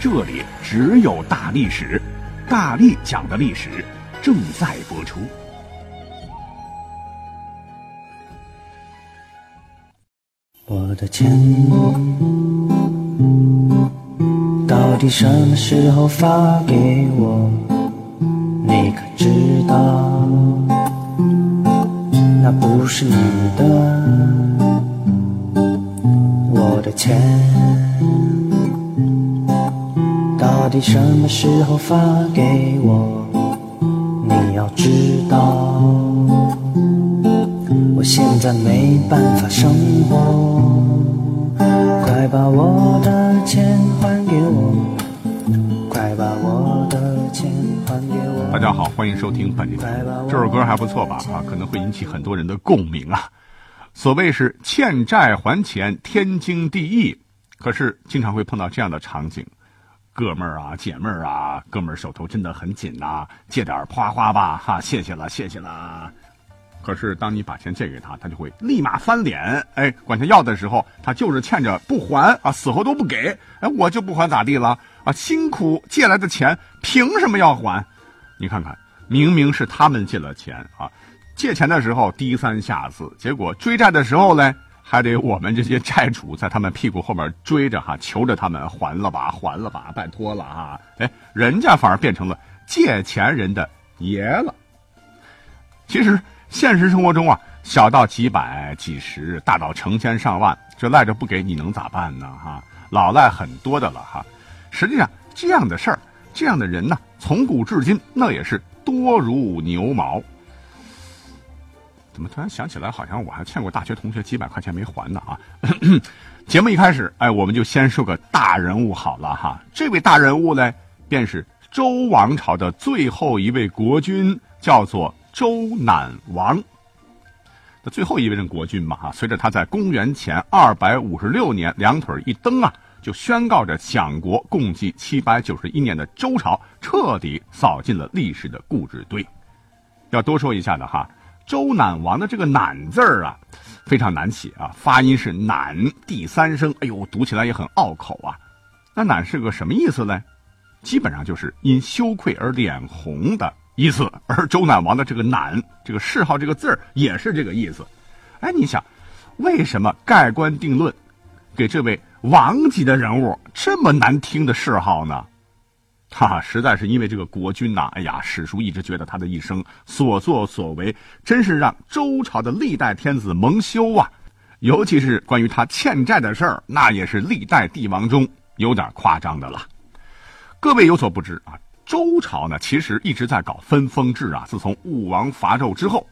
这里只有大历史，大力讲的历史正在播出。我的钱到底什么时候发给我？你可知道？那不是你的，我的钱。到底什么时候发给我？你要知道，我现在没办法生活。快把我的钱还给我！快把我的钱还给我！大家好，欢迎收听本期节目。这首歌还不错吧？啊，可能会引起很多人的共鸣啊。所谓是欠债还钱，天经地义。可是经常会碰到这样的场景。哥们儿啊，姐妹儿啊，哥们儿手头真的很紧呐，借点花花吧，哈，谢谢了，谢谢了。可是当你把钱借给他，他就会立马翻脸，哎，管他要的时候，他就是欠着不还啊，死活都不给，哎，我就不还咋地了啊？辛苦借来的钱，凭什么要还？你看看，明明是他们借了钱啊，借钱的时候低三下四，结果追债的时候嘞？还得我们这些债主在他们屁股后面追着哈，求着他们还了吧，还了吧，拜托了哈！哎，人家反而变成了借钱人的爷了。其实现实生活中啊，小到几百、几十，大到成千上万，这赖着不给你能咋办呢？哈，老赖很多的了哈。实际上这样的事儿，这样的人呢，从古至今那也是多如牛毛。怎么突然想起来，好像我还欠过大学同学几百块钱没还呢啊！节目一开始，哎，我们就先说个大人物好了哈。这位大人物呢，便是周王朝的最后一位国君，叫做周赧王。那最后一位任国君嘛哈，随着他在公元前二百五十六年两腿一蹬啊，就宣告着享国共计七百九十一年的周朝彻底扫进了历史的故纸堆。要多说一下的哈。周赧王的这个“赧”字儿啊，非常难写啊，发音是“赧”第三声，哎呦，读起来也很拗口啊。那“赧”是个什么意思呢？基本上就是因羞愧而脸红的意思。而周赧王的这个“赧”这个谥号这个字儿也是这个意思。哎，你想，为什么盖棺定论，给这位王级的人物这么难听的谥号呢？哈，实在是因为这个国君呐，哎呀，史书一直觉得他的一生所作所为，真是让周朝的历代天子蒙羞啊。尤其是关于他欠债的事儿，那也是历代帝王中有点夸张的了。各位有所不知啊，周朝呢其实一直在搞分封制啊。自从武王伐纣之后，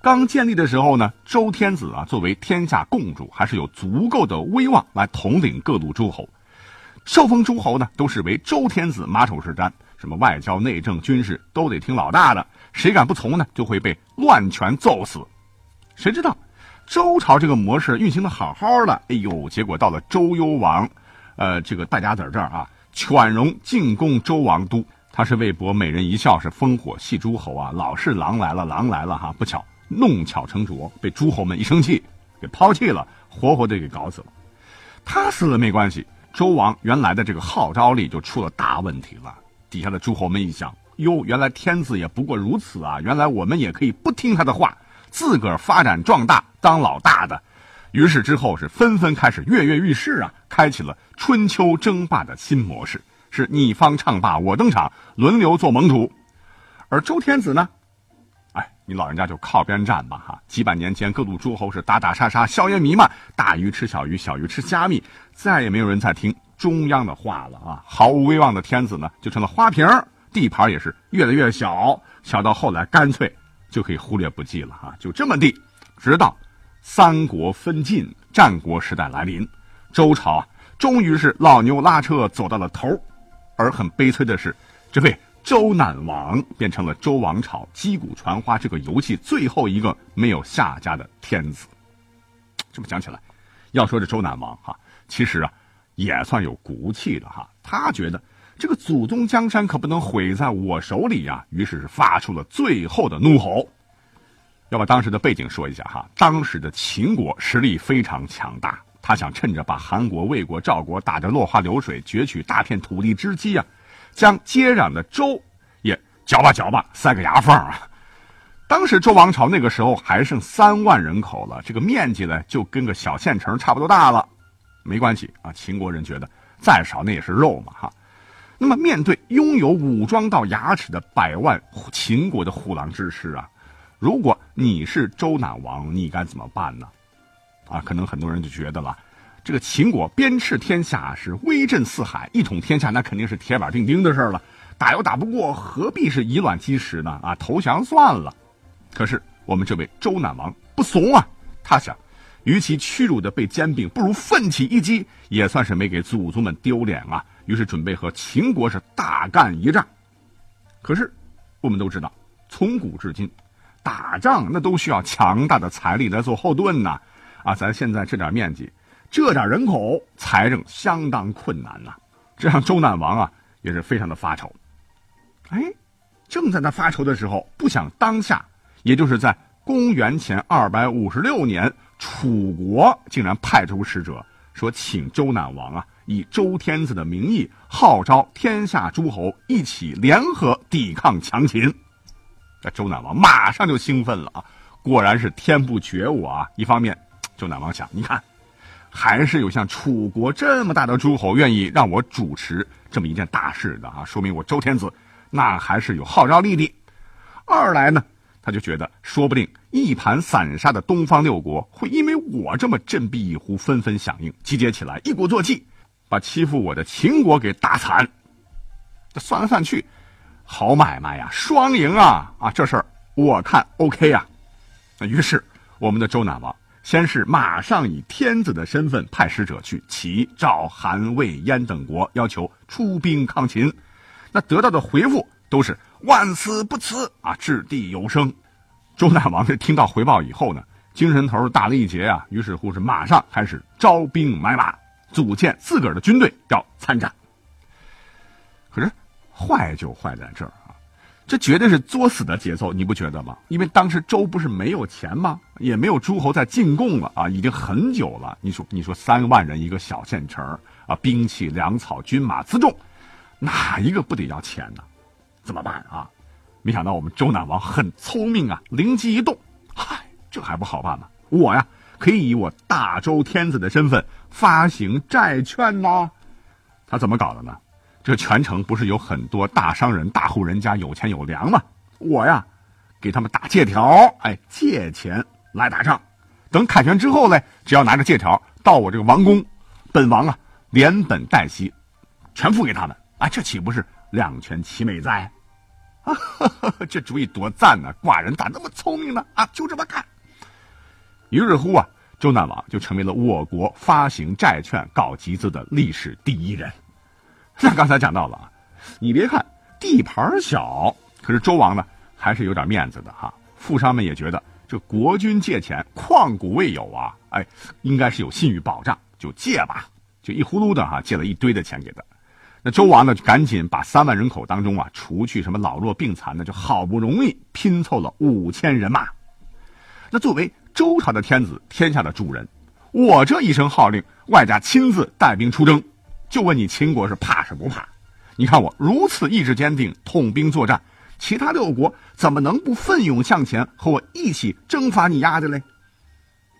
刚建立的时候呢，周天子啊作为天下共主，还是有足够的威望来统领各路诸侯。受封诸侯呢，都是为周天子马首是瞻，什么外交、内政、军事都得听老大的，谁敢不从呢，就会被乱拳揍死。谁知道周朝这个模式运行的好好的，哎呦，结果到了周幽王，呃，这个败家子这儿啊，犬戎进攻周王都，他是为博美人一笑，是烽火戏诸侯啊，老是狼来了，狼来了哈，不巧弄巧成拙，被诸侯们一生气给抛弃了，活活的给搞死了。他死了没关系。周王原来的这个号召力就出了大问题了。底下的诸侯们一想，哟，原来天子也不过如此啊！原来我们也可以不听他的话，自个儿发展壮大，当老大的。于是之后是纷纷开始跃跃欲试啊，开启了春秋争霸的新模式，是你方唱罢我登场，轮流做盟主。而周天子呢？你老人家就靠边站吧哈！几百年前，各路诸侯是打打杀杀，硝烟弥漫，大鱼吃小鱼，小鱼吃虾米，再也没有人再听中央的话了啊！毫无威望的天子呢，就成了花瓶，地盘也是越来越小，小到后来干脆就可以忽略不计了哈！就这么地，直到三国分晋，战国时代来临，周朝啊，终于是老牛拉车走到了头，而很悲催的是，这位周赧王变成了周王朝击鼓传花这个游戏最后一个没有下家的天子。这么讲起来，要说这周赧王哈，其实啊也算有骨气的哈。他觉得这个祖宗江山可不能毁在我手里呀，于是是发出了最后的怒吼。要把当时的背景说一下哈，当时的秦国实力非常强大，他想趁着把韩国、魏国、赵国打得落花流水，攫取大片土地之机啊，将接壤的周也搅吧搅吧，塞个牙缝啊。当时周王朝那个时候还剩三万人口了，这个面积呢就跟个小县城差不多大了。没关系啊，秦国人觉得再少那也是肉嘛哈。那么面对拥有武装到牙齿的百万秦国的虎狼之师啊。如果你是周赧王，你该怎么办呢？啊，可能很多人就觉得了，这个秦国鞭笞天下是威震四海，一统天下那肯定是铁板钉钉的事了，打又打不过，何必是以卵击石呢？啊，投降算了。可是我们这位周赧王不怂啊，他想，与其屈辱的被兼并，不如奋起一击，也算是没给祖宗们丢脸啊。于是准备和秦国是大干一仗。可是我们都知道，从古至今。打仗那都需要强大的财力来做后盾呐，啊，咱现在这点面积，这点人口，财政相当困难呐。这让周赧王啊也是非常的发愁。哎，正在他发愁的时候，不想当下，也就是在公元前二百五十六年，楚国竟然派出使者说，请周赧王啊以周天子的名义号召天下诸侯一起联合抵抗强秦。这周赧王马上就兴奋了啊！果然是天不绝我啊！一方面，周赧王想，你看，还是有像楚国这么大的诸侯愿意让我主持这么一件大事的啊，说明我周天子那还是有号召力的。二来呢，他就觉得，说不定一盘散沙的东方六国会因为我这么振臂一呼，纷纷响应，集结起来，一鼓作气，把欺负我的秦国给打惨。这算来算去。好买卖呀，双赢啊！啊，这事儿我看 OK 呀。那于是我们的周赧王先是马上以天子的身份派使者去齐、赵、韩、魏、燕等国，要求出兵抗秦。那得到的回复都是万死不辞啊，掷地有声。周赧王这听到回报以后呢，精神头大了一截啊，于是乎是马上开始招兵买马，组建自个儿的军队要参战。可是。坏就坏在这儿，这绝对是作死的节奏，你不觉得吗？因为当时周不是没有钱吗？也没有诸侯在进贡了啊，已经很久了。你说，你说三万人一个小县城啊，兵器、粮草、军马辎重，哪一个不得要钱呢？怎么办啊？没想到我们周赧王很聪明啊，灵机一动，嗨，这还不好办吗？我呀，可以以我大周天子的身份发行债券呐。他怎么搞的呢？这全城不是有很多大商人、大户人家有钱有粮吗？我呀，给他们打借条，哎，借钱来打仗。等凯旋之后嘞，只要拿着借条到我这个王宫，本王啊连本带息全付给他们。啊，这岂不是两全其美哉？啊，这主意多赞呢！寡人咋那么聪明呢？啊，就这么干。于是乎啊，周赧王就成为了我国发行债券搞集资的历史第一人。那刚才讲到了啊，你别看地盘小，可是周王呢还是有点面子的哈。富商们也觉得这国君借钱旷古未有啊，哎，应该是有信誉保障，就借吧，就一呼噜的哈借了一堆的钱给他。那周王呢就赶紧把三万人口当中啊，除去什么老弱病残的，就好不容易拼凑了五千人马。那作为周朝的天子，天下的主人，我这一声号令，外加亲自带兵出征。就问你秦国是怕是不怕？你看我如此意志坚定，统兵作战，其他六国怎么能不奋勇向前，和我一起征伐你丫的嘞？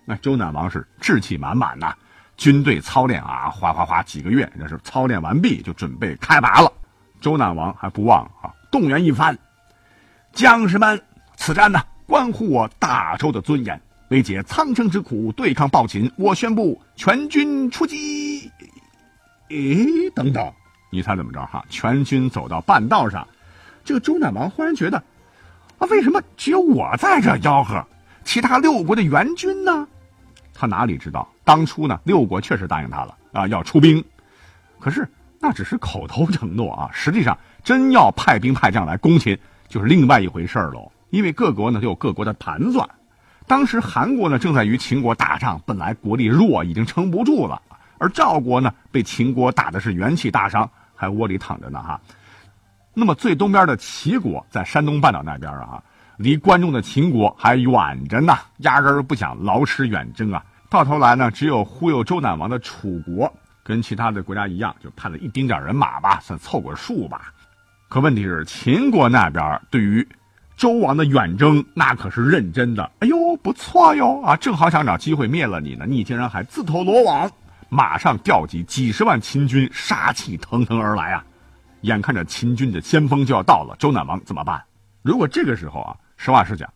那周赧王是志气满满呐，军队操练啊，哗哗哗，几个月那是操练完毕，就准备开拔了。周赧王还不忘啊，动员一番，将士们，此战呢，关乎我大周的尊严，为解苍生之苦，对抗暴秦，我宣布全军出击。诶，等等，你猜怎么着哈？全军走到半道上，这个周赧王忽然觉得，啊，为什么只有我在这吆喝，其他六国的援军呢？他哪里知道，当初呢，六国确实答应他了啊，要出兵，可是那只是口头承诺啊，实际上真要派兵派将来攻秦，就是另外一回事喽。因为各国呢都有各国的盘算，当时韩国呢正在与秦国打仗，本来国力弱，已经撑不住了，而赵国呢被秦国打的是元气大伤，还窝里躺着呢哈。那么最东边的齐国在山东半岛那边啊，离关中的秦国还远着呢，压根儿不想劳师远征啊。到头来呢，只有忽悠周赧王的楚国。跟其他的国家一样，就派了一丁点人马吧，算凑个数吧。可问题是，秦国那边对于周王的远征，那可是认真的。哎呦，不错哟啊，正好想找机会灭了你呢，你竟然还自投罗网，马上调集几十万秦军，杀气腾腾而来啊！眼看着秦军的先锋就要到了，周赧王怎么办？如果这个时候啊，实话实讲。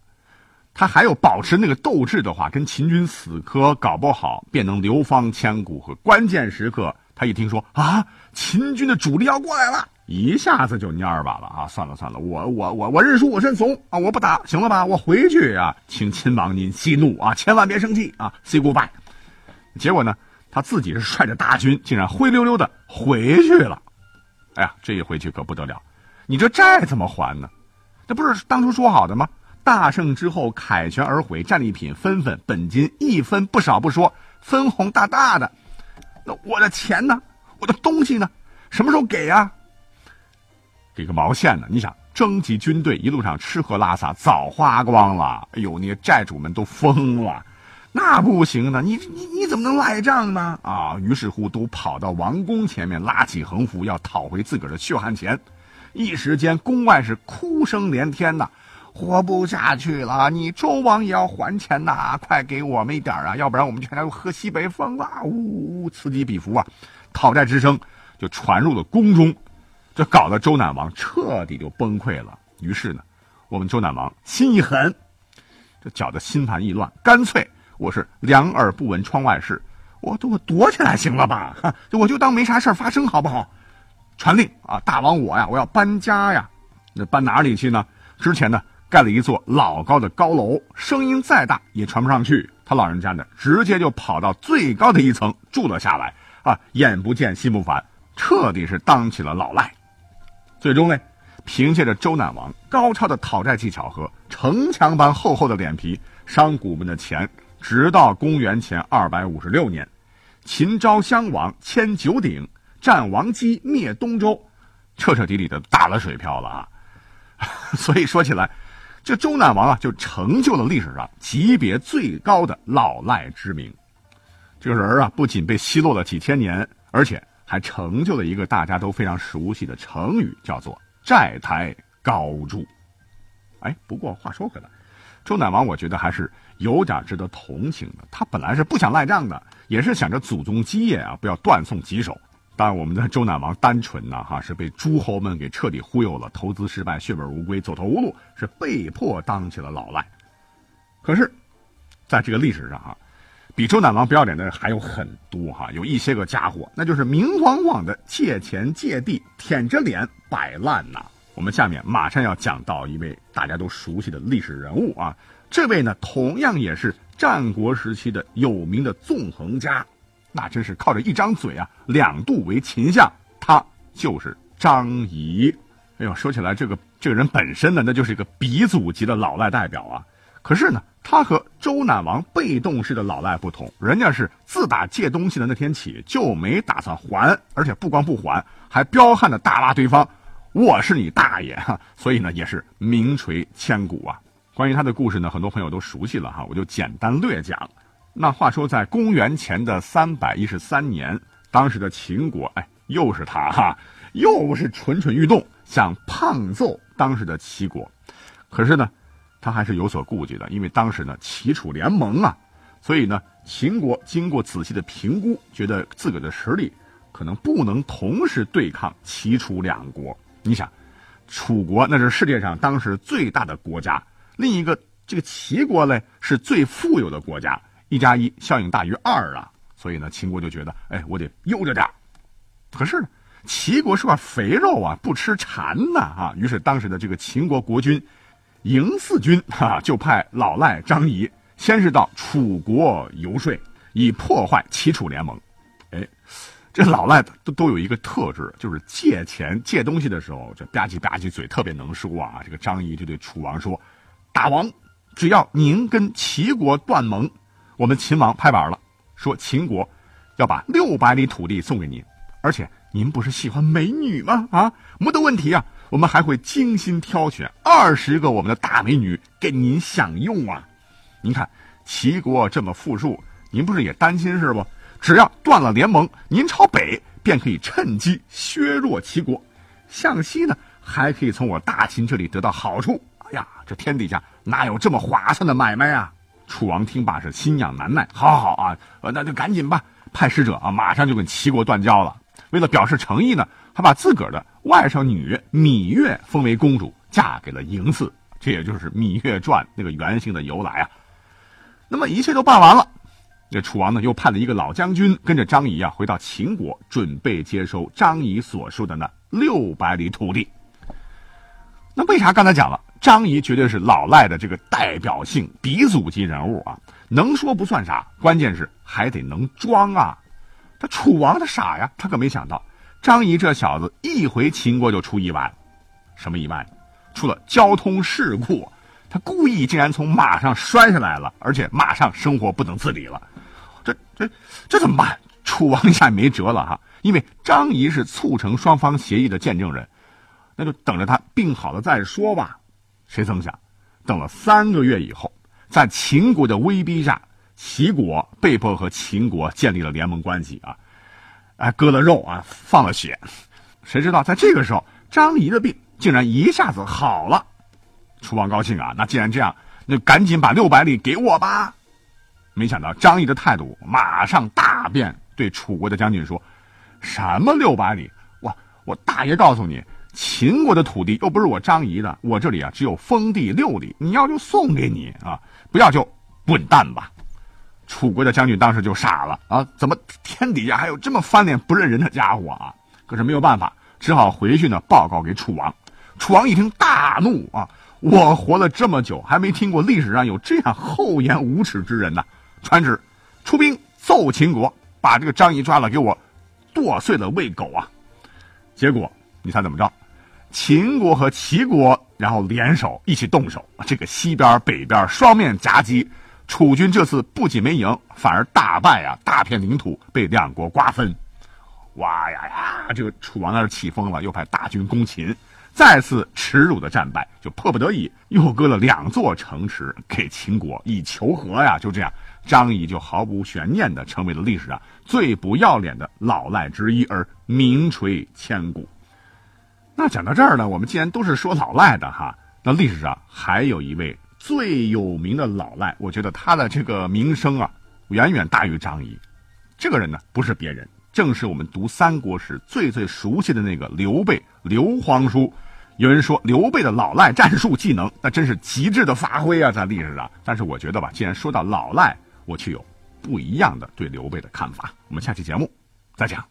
他还有保持那个斗志的话，跟秦军死磕，搞不好便能流芳千古。和关键时刻，他一听说啊，秦军的主力要过来了，一下子就蔫巴了啊！算了算了，我我我我认输，我认怂啊！我不打，行了吧？我回去啊，请秦王您息怒啊，千万别生气啊！Say goodbye。结果呢，他自己是率着大军，竟然灰溜溜的回去了。哎呀，这一回去可不得了，你这债怎么还呢？那不是当初说好的吗？大胜之后，凯旋而回，战利品分分，本金一分不少不说，分红大大的。那我的钱呢？我的东西呢？什么时候给啊？给个毛线呢？你想征集军队，一路上吃喝拉撒早花光了。哎呦，那些债主们都疯了，那不行呢！你你你怎么能赖账呢？啊！于是乎，都跑到王宫前面，拉起横幅，要讨回自个儿的血汗钱。一时间，宫外是哭声连天呐。活不下去了，你周王也要还钱呐！快给我们一点啊，要不然我们全家都喝西北风了！呜呜，此起彼伏啊，讨债之声就传入了宫中，这搞得周赧王彻底就崩溃了。于是呢，我们周赧王心一狠，这搅得心烦意乱，干脆我是两耳不闻窗外事，我都我躲起来行了吧？哈，我就当没啥事发生，好不好？传令啊，大王我呀，我要搬家呀，那搬哪里去呢？之前呢？盖了一座老高的高楼，声音再大也传不上去。他老人家呢，直接就跑到最高的一层住了下来。啊，眼不见心不烦，彻底是当起了老赖。最终呢，凭借着周赧王高超的讨债技巧和城墙般厚厚的脸皮，商贾们的钱，直到公元前二百五十六年，秦昭襄王迁九鼎，战王姬灭东周，彻彻底底的打了水漂了啊！所以说起来。这周赧王啊，就成就了历史上级别最高的老赖之名。这个人啊，不仅被奚落了几千年，而且还成就了一个大家都非常熟悉的成语，叫做“债台高筑”。哎，不过话说回来，周赧王我觉得还是有点值得同情的。他本来是不想赖账的，也是想着祖宗基业啊，不要断送棘手。当然，我们的周赧王单纯呢，哈，是被诸侯们给彻底忽悠了，投资失败，血本无归，走投无路，是被迫当起了老赖。可是，在这个历史上哈，比周赧王不要脸的还有很多哈，有一些个家伙，那就是明晃晃的借钱借地，舔着脸摆烂呐。我们下面马上要讲到一位大家都熟悉的历史人物啊，这位呢，同样也是战国时期的有名的纵横家。那真是靠着一张嘴啊，两度为秦相。他就是张仪。哎呦，说起来，这个这个人本身呢，那就是一个鼻祖级的老赖代表啊。可是呢，他和周赧王被动式的老赖不同，人家是自打借东西的那天起就没打算还，而且不光不还，还彪悍的大骂对方：“我是你大爷！”哈，所以呢，也是名垂千古啊。关于他的故事呢，很多朋友都熟悉了哈，我就简单略讲。那话说，在公元前的三百一十三年，当时的秦国，哎，又是他哈，又是蠢蠢欲动，想胖揍当时的齐国。可是呢，他还是有所顾忌的，因为当时呢，齐楚联盟啊，所以呢，秦国经过仔细的评估，觉得自个的实力可能不能同时对抗齐楚两国。你想，楚国那是世界上当时最大的国家，另一个这个齐国呢，是最富有的国家。一加一效应大于二啊，所以呢，秦国就觉得，哎，我得悠着点可是呢，齐国是块肥肉啊，不吃馋呐啊。于是当时的这个秦国国君嬴驷君哈，就派老赖张仪先是到楚国游说，以破坏齐楚联盟。哎，这老赖都都有一个特质，就是借钱借东西的时候，就吧唧吧唧嘴特别能说啊。这个张仪就对楚王说：“大王，只要您跟齐国断盟，我们秦王拍板了，说秦国要把六百里土地送给您，而且您不是喜欢美女吗？啊，没得问题啊，我们还会精心挑选二十个我们的大美女给您享用啊。您看齐国这么富庶，您不是也担心是不？”只要断了联盟，您朝北便可以趁机削弱齐国；向西呢，还可以从我大秦这里得到好处。哎呀，这天底下哪有这么划算的买卖啊？楚王听罢是心痒难耐，好好啊，那就赶紧吧，派使者啊，马上就跟齐国断交了。为了表示诚意呢，还把自个儿的外甥女芈月封为公主，嫁给了嬴驷。这也就是《芈月传》那个原型的由来啊。那么一切都办完了。这楚王呢，又派了一个老将军跟着张仪啊，回到秦国，准备接收张仪所说的那六百里土地。那为啥刚才讲了，张仪绝对是老赖的这个代表性鼻祖级人物啊？能说不算啥，关键是还得能装啊！他楚王他傻呀，他可没想到张仪这小子一回秦国就出意外，什么意外？出了交通事故。他故意竟然从马上摔下来了，而且马上生活不能自理了，这这这怎么办？楚王一下没辙了哈，因为张仪是促成双方协议的见证人，那就等着他病好了再说吧。谁曾想，等了三个月以后，在秦国的威逼下，齐国被迫和秦国建立了联盟关系啊，哎，割了肉啊，放了血。谁知道在这个时候，张仪的病竟然一下子好了。楚王高兴啊，那既然这样，那赶紧把六百里给我吧。没想到张仪的态度马上大变，对楚国的将军说：“什么六百里？我我大爷告诉你，秦国的土地又不是我张仪的，我这里啊只有封地六里，你要就送给你啊，不要就滚蛋吧。”楚国的将军当时就傻了啊，怎么天底下还有这么翻脸不认人的家伙啊？可是没有办法，只好回去呢报告给楚王。楚王一听大怒啊！我活了这么久，还没听过历史上有这样厚颜无耻之人呢！传旨，出兵揍秦国，把这个张仪抓了，给我剁碎了喂狗啊！结果你猜怎么着？秦国和齐国然后联手一起动手，这个西边北边双面夹击，楚军这次不仅没赢，反而大败啊！大片领土被两国瓜分。哇呀呀！这个楚王那是气疯了，又派大军攻秦。再次耻辱的战败，就迫不得已又割了两座城池给秦国以求和呀。就这样，张仪就毫无悬念的成为了历史上最不要脸的老赖之一，而名垂千古。那讲到这儿呢，我们既然都是说老赖的哈，那历史上还有一位最有名的老赖，我觉得他的这个名声啊，远远大于张仪。这个人呢，不是别人，正是我们读三国时最最熟悉的那个刘备，刘皇叔。有人说刘备的老赖战术技能，那真是极致的发挥啊，在历史上。但是我觉得吧，既然说到老赖，我却有不一样的对刘备的看法。我们下期节目再讲。